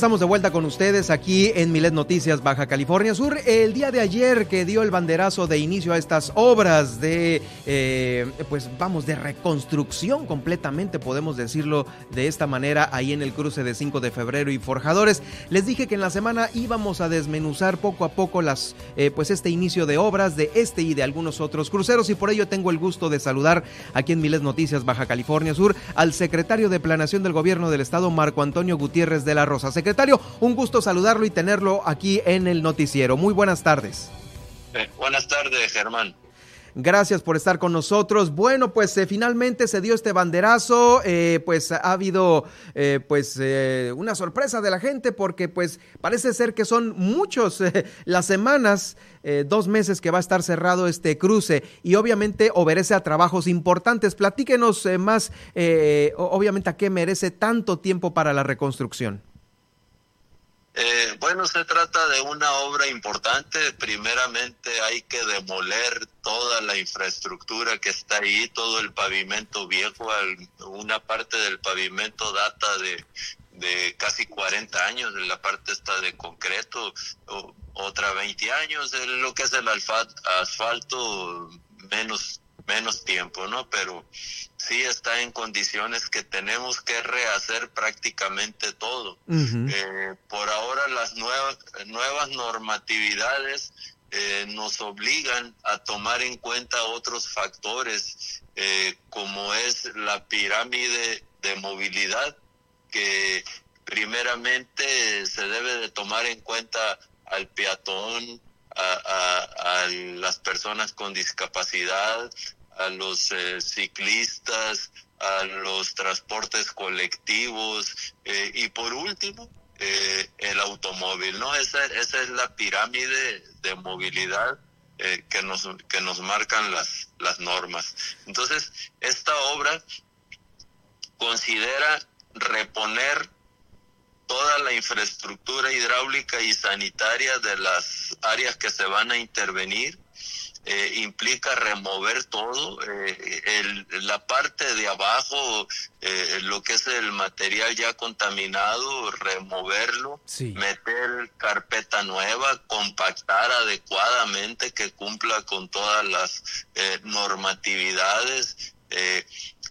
Estamos de vuelta con ustedes aquí en Milet Noticias Baja California Sur. El día de ayer que dio el banderazo de inicio a estas obras de, eh, pues vamos, de reconstrucción completamente, podemos decirlo de esta manera, ahí en el cruce de 5 de febrero y Forjadores. Les dije que en la semana íbamos a desmenuzar poco a poco las, eh, pues este inicio de obras de este y de algunos otros cruceros y por ello tengo el gusto de saludar aquí en Milet Noticias Baja California Sur al secretario de Planación del Gobierno del Estado, Marco Antonio Gutiérrez de la Rosa secretario. Un gusto saludarlo y tenerlo aquí en el noticiero. Muy buenas tardes. Eh, buenas tardes, Germán. Gracias por estar con nosotros. Bueno, pues eh, finalmente se dio este banderazo. Eh, pues ha habido pues una sorpresa de la gente porque pues parece ser que son muchos las semanas, dos meses que va a estar cerrado este cruce y obviamente obedece a trabajos importantes. Platíquenos más, obviamente a qué merece tanto tiempo para la reconstrucción. Eh, bueno, se trata de una obra importante. Primeramente hay que demoler toda la infraestructura que está ahí, todo el pavimento viejo. Una parte del pavimento data de, de casi 40 años, la parte está de concreto, otra 20 años, lo que es el asfalto menos menos tiempo, ¿no? Pero sí está en condiciones que tenemos que rehacer prácticamente todo. Eh, por ahora las nuevas, nuevas normatividades eh, nos obligan a tomar en cuenta otros factores, eh, como es la pirámide de movilidad, que primeramente se debe de tomar en cuenta al peatón, a, las personas con discapacidad, a los eh, ciclistas, a los transportes colectivos eh, y por último eh, el automóvil, ¿no? Esa, esa es la pirámide de movilidad que nos que nos marcan las las normas. Entonces esta obra considera reponer toda la infraestructura hidráulica y sanitaria de las áreas que se van a intervenir eh, implica remover todo, eh, el, la parte de abajo, eh, lo que es el material ya contaminado, removerlo, meter carpeta nueva, compactar adecuadamente que cumpla con todas las normatividades,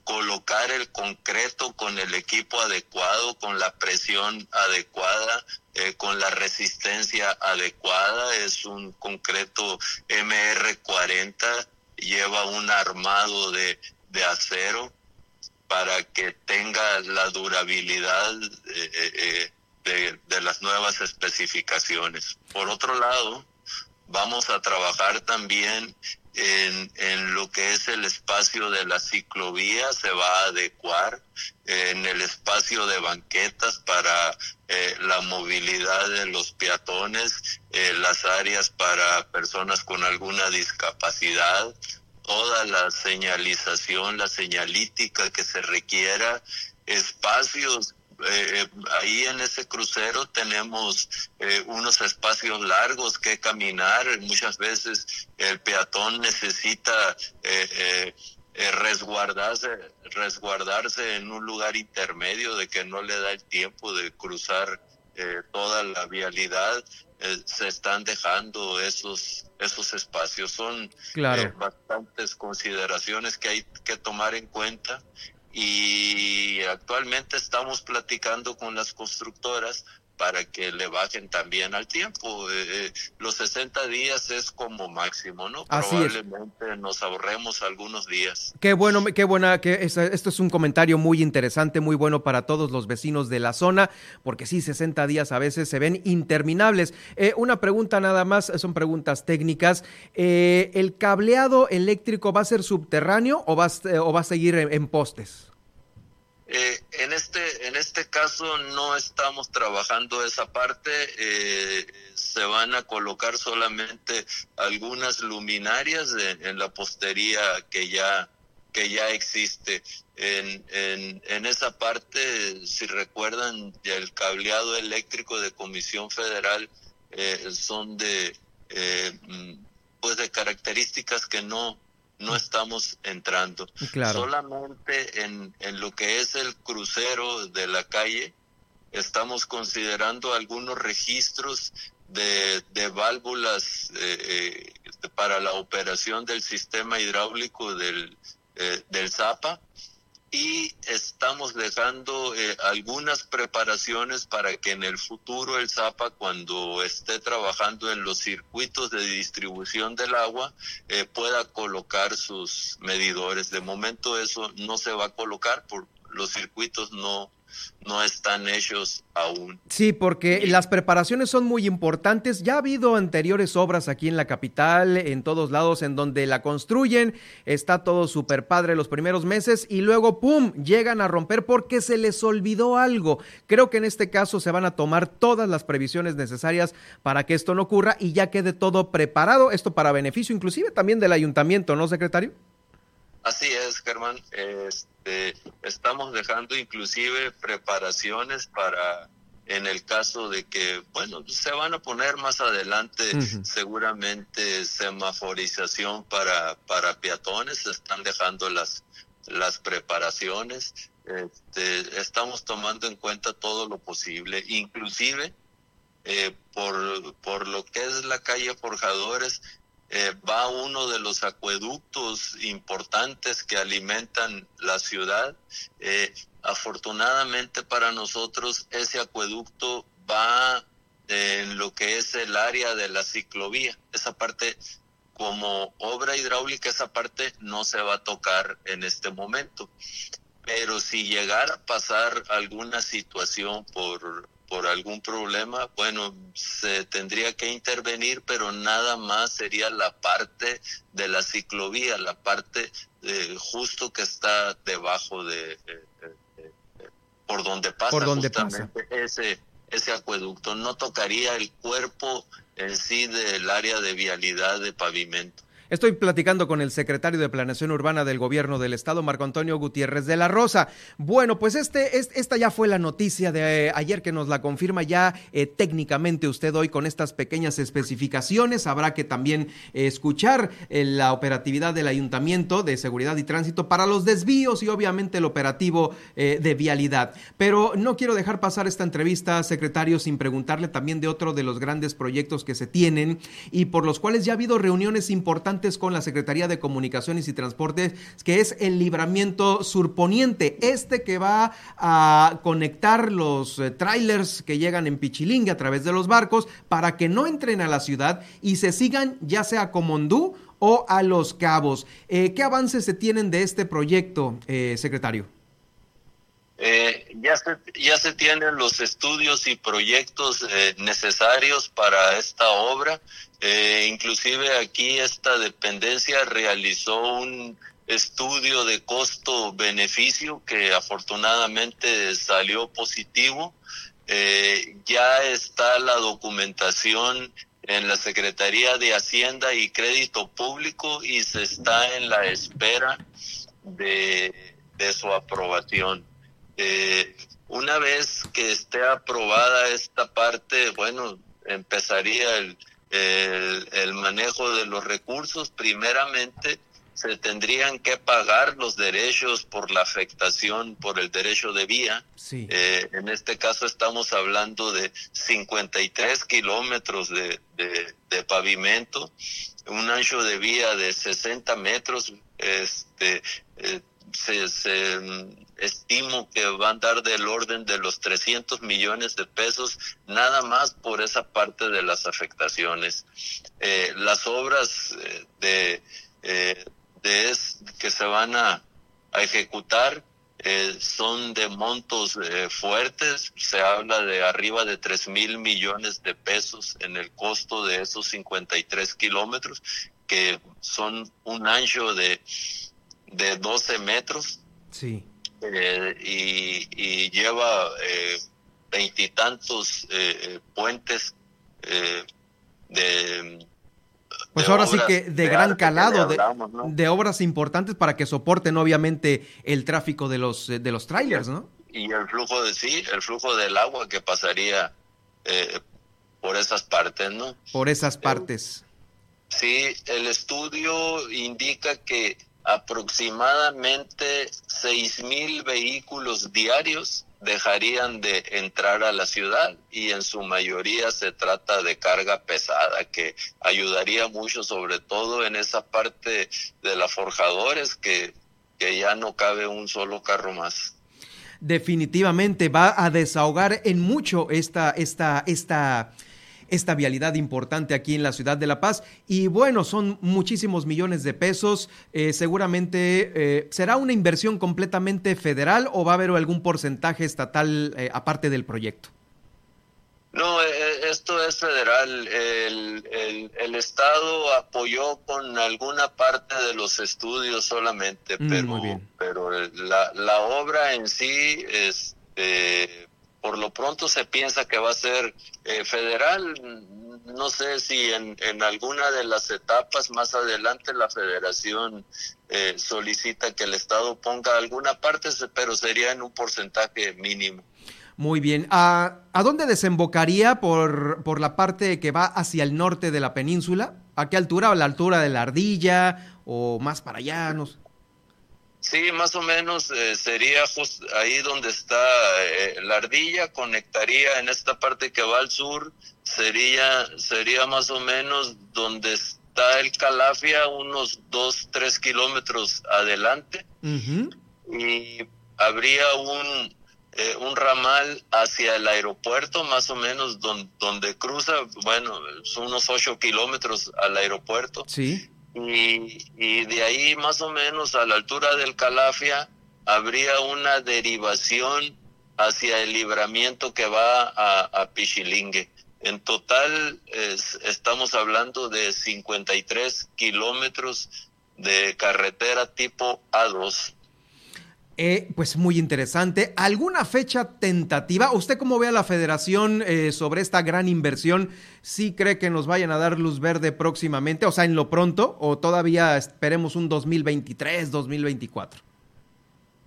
colocar el concreto con el equipo adecuado, con la presión adecuada, eh, con la resistencia adecuada. Es un concreto MR40, lleva un armado de, de acero para que tenga la durabilidad eh, eh, de, de las nuevas especificaciones. Por otro lado, vamos a trabajar también en, en, lo que es el espacio de la ciclovía se va a adecuar, en el espacio de banquetas para eh, la movilidad de los peatones, eh, las áreas para personas con alguna discapacidad, toda la señalización, la señalítica que se requiera, espacios eh, ahí en ese crucero tenemos eh, unos espacios largos que caminar. Muchas veces el peatón necesita eh, eh, resguardarse, resguardarse en un lugar intermedio de que no le da el tiempo de cruzar toda la vialidad. se están dejando esos esos espacios. Son bastantes consideraciones que hay que tomar en cuenta y actualmente estamos platicando con las constructoras para que le bajen también al tiempo. Eh, eh, los 60 días es como máximo, ¿no? Probablemente nos ahorremos algunos días. Qué bueno, qué buena, que esto es un comentario muy interesante, muy bueno para todos los vecinos de la zona, porque sí, 60 días a veces se ven interminables. Eh, una pregunta nada más, son preguntas técnicas. ¿El cableado eléctrico va a ser subterráneo o va, o va a seguir en postes? Eh, en este en este caso no estamos trabajando esa parte eh, se van a colocar solamente algunas luminarias en, la postería que ya que ya existe. En, en, en esa parte si recuerdan el cableado eléctrico de Comisión Federal eh, son de eh, mm, pues de características que no no estamos entrando. Solamente en, en lo que es el crucero de la calle, estamos considerando algunos registros de, de válvulas eh, eh, para la operación del sistema hidráulico del, eh, del Zapa y estamos dejando algunas preparaciones para que en el futuro el Zapa cuando esté trabajando en los circuitos de distribución del agua pueda colocar sus medidores. De momento eso no se va a colocar por los circuitos no no están hechos aún. Sí, porque las preparaciones son muy importantes. Ya ha habido anteriores obras aquí en la capital, en todos lados, en donde la construyen, está todo súper padre los primeros meses y luego, ¡pum!, llegan a romper porque se les olvidó algo. Creo que en este caso se van a tomar todas las previsiones necesarias para que esto no ocurra y ya quede todo preparado, esto para beneficio inclusive también del ayuntamiento, ¿no, secretario? Así es, Germán. Este, estamos dejando inclusive preparaciones para, en el caso de que, bueno, se van a poner más adelante seguramente semaforización para, para peatones, están dejando las, las preparaciones. Este, estamos tomando en cuenta todo lo posible, inclusive eh, por, por lo que es la calle Forjadores, eh, va uno de los acueductos importantes que alimentan la ciudad. Eh, afortunadamente para nosotros ese acueducto va en lo que es el área de la ciclovía. Esa parte, como obra hidráulica, esa parte no se va a tocar en este momento. Pero si llegara a pasar alguna situación por por algún problema, bueno, se tendría que intervenir, pero nada más sería la parte de la ciclovía, la parte de, justo que está debajo de, por donde pasa por donde pasa. ese ese acueducto, no tocaría el cuerpo en sí del área de vialidad de pavimento. Estoy platicando con el secretario de Planeación Urbana del Gobierno del Estado, Marco Antonio Gutiérrez de la Rosa. Bueno, pues este, esta ya fue la noticia de eh, ayer que nos la confirma ya eh, técnicamente usted hoy con estas pequeñas especificaciones. Habrá que también eh, escuchar la operatividad del Ayuntamiento de Seguridad y Tránsito para los desvíos y obviamente el operativo de vialidad. Pero no quiero dejar pasar esta entrevista, secretario, sin preguntarle también de otro de los grandes proyectos que se tienen y por los cuales ya ha habido reuniones importantes con la Secretaría de Comunicaciones y Transportes, que es el libramiento surponiente, este que va a conectar los eh, trailers que llegan en Pichilingue a través de los barcos para que no entren a la ciudad y se sigan ya sea a Comondú o a Los Cabos. Eh, ¿Qué avances se tienen de este proyecto, eh, secretario? Ya, se, ya se tienen los estudios y proyectos necesarios para esta obra. Eh, inclusive aquí esta dependencia realizó un estudio de costo-beneficio que afortunadamente salió positivo. Eh, ya está la documentación en la Secretaría de Hacienda y Crédito Público y se está en la espera de, su aprobación. Eh, una vez que esté aprobada esta parte, bueno, empezaría el, el, manejo de los recursos, primeramente se tendrían que pagar los derechos por la afectación por el derecho de vía. Eh, en este caso estamos hablando de 53 kilómetros de, de, pavimento, un ancho de vía de 60 metros. Este, eh, se, se estimo que van a dar del orden de los 300 millones de pesos nada más por esa parte de las afectaciones. Eh, las obras eh, de, eh, de que se van a, ejecutar son de montos fuertes, se habla de arriba de 3 mil millones de pesos en el costo de esos 53 kilómetros, que son un ancho de, de 12 metros. Sí. Eh, y, lleva eh, veintitantos eh, puentes de pues ahora sí que de, gran calado, de, obras importantes para que soporten obviamente el tráfico de los de los trailers, ¿no? Y el flujo de sí, el flujo del agua que pasaría por esas partes, ¿no? Por esas partes. sí, el estudio indica que aproximadamente seis mil vehículos diarios dejarían de entrar a la ciudad y en su mayoría se trata de carga pesada que ayudaría mucho sobre todo en esa parte de las forjadores que, que ya no cabe un solo carro más. Definitivamente va a desahogar en mucho esta, esta, esta esta vialidad importante aquí en la ciudad de La Paz. Y bueno, son muchísimos millones de pesos. Eh, seguramente eh, será una inversión completamente federal o va a haber algún porcentaje estatal eh, aparte del proyecto. No, esto es federal. El, el, Estado apoyó con alguna parte de los estudios solamente, mm, pero, pero la, la, obra en sí es, por lo pronto se piensa que va a ser eh, federal. No sé si en, en, alguna de las etapas más adelante la federación eh, solicita que el Estado ponga alguna parte, pero sería en un porcentaje mínimo. Muy bien. ¿A, ¿A, dónde desembocaría por, por la parte que va hacia el norte de la península? ¿A qué altura? ¿A la altura de la ardilla o más para allá? No. Sí, más o menos eh, sería justo ahí donde está eh, la ardilla, conectaría en esta parte que va al sur, sería, sería más o menos donde está el Calafia, unos dos, tres kilómetros adelante, y habría un, eh, un ramal hacia el aeropuerto, más o menos donde, donde cruza, bueno, son unos ocho kilómetros al aeropuerto. Sí y, de ahí más o menos a la altura del Calafia habría una derivación hacia el libramiento que va a, Pichilingue. En total estamos hablando de 53 kilómetros de carretera tipo A2. Eh, pues muy interesante. ¿Alguna fecha tentativa? ¿Usted cómo ve a la federación eh, sobre esta gran inversión? ¿Sí cree que nos vayan a dar luz verde próximamente? O sea, en lo pronto, o todavía esperemos un 2023, 2024?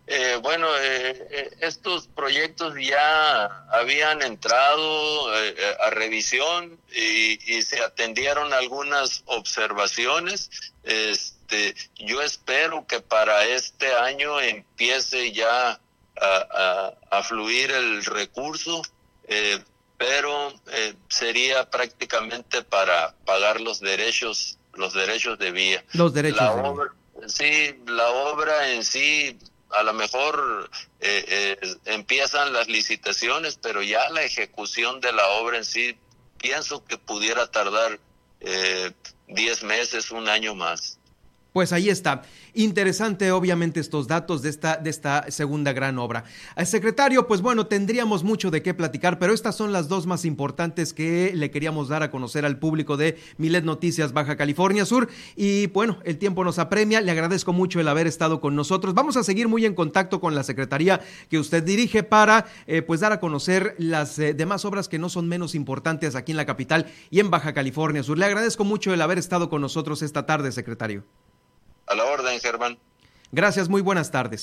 Eh, bueno, eh, estos proyectos ya habían entrado a revisión y, y, se atendieron algunas observaciones. Este, este, yo espero que para este año empiece ya a, fluir el recurso, eh, pero eh, sería prácticamente para pagar los derechos, los derechos de vía. Los derechos. La obra, sí, la obra en sí a lo mejor eh, empiezan las licitaciones, pero ya la ejecución de la obra en sí pienso que pudiera tardar 10 meses, un año más. Pues ahí está. Interesante, obviamente, estos datos de esta, de esta segunda gran obra. Al secretario, pues bueno, tendríamos mucho de qué platicar, pero estas son las dos más importantes que le queríamos dar a conocer al público de Milet Noticias Baja California Sur. Y bueno, el tiempo nos apremia. Le agradezco mucho el haber estado con nosotros. Vamos a seguir muy en contacto con la secretaría que usted dirige para eh, pues dar a conocer las eh, demás obras que no son menos importantes aquí en la capital y en Baja California Sur. Le agradezco mucho el haber estado con nosotros esta tarde, secretario. A la orden, Germán. Gracias, muy buenas tardes.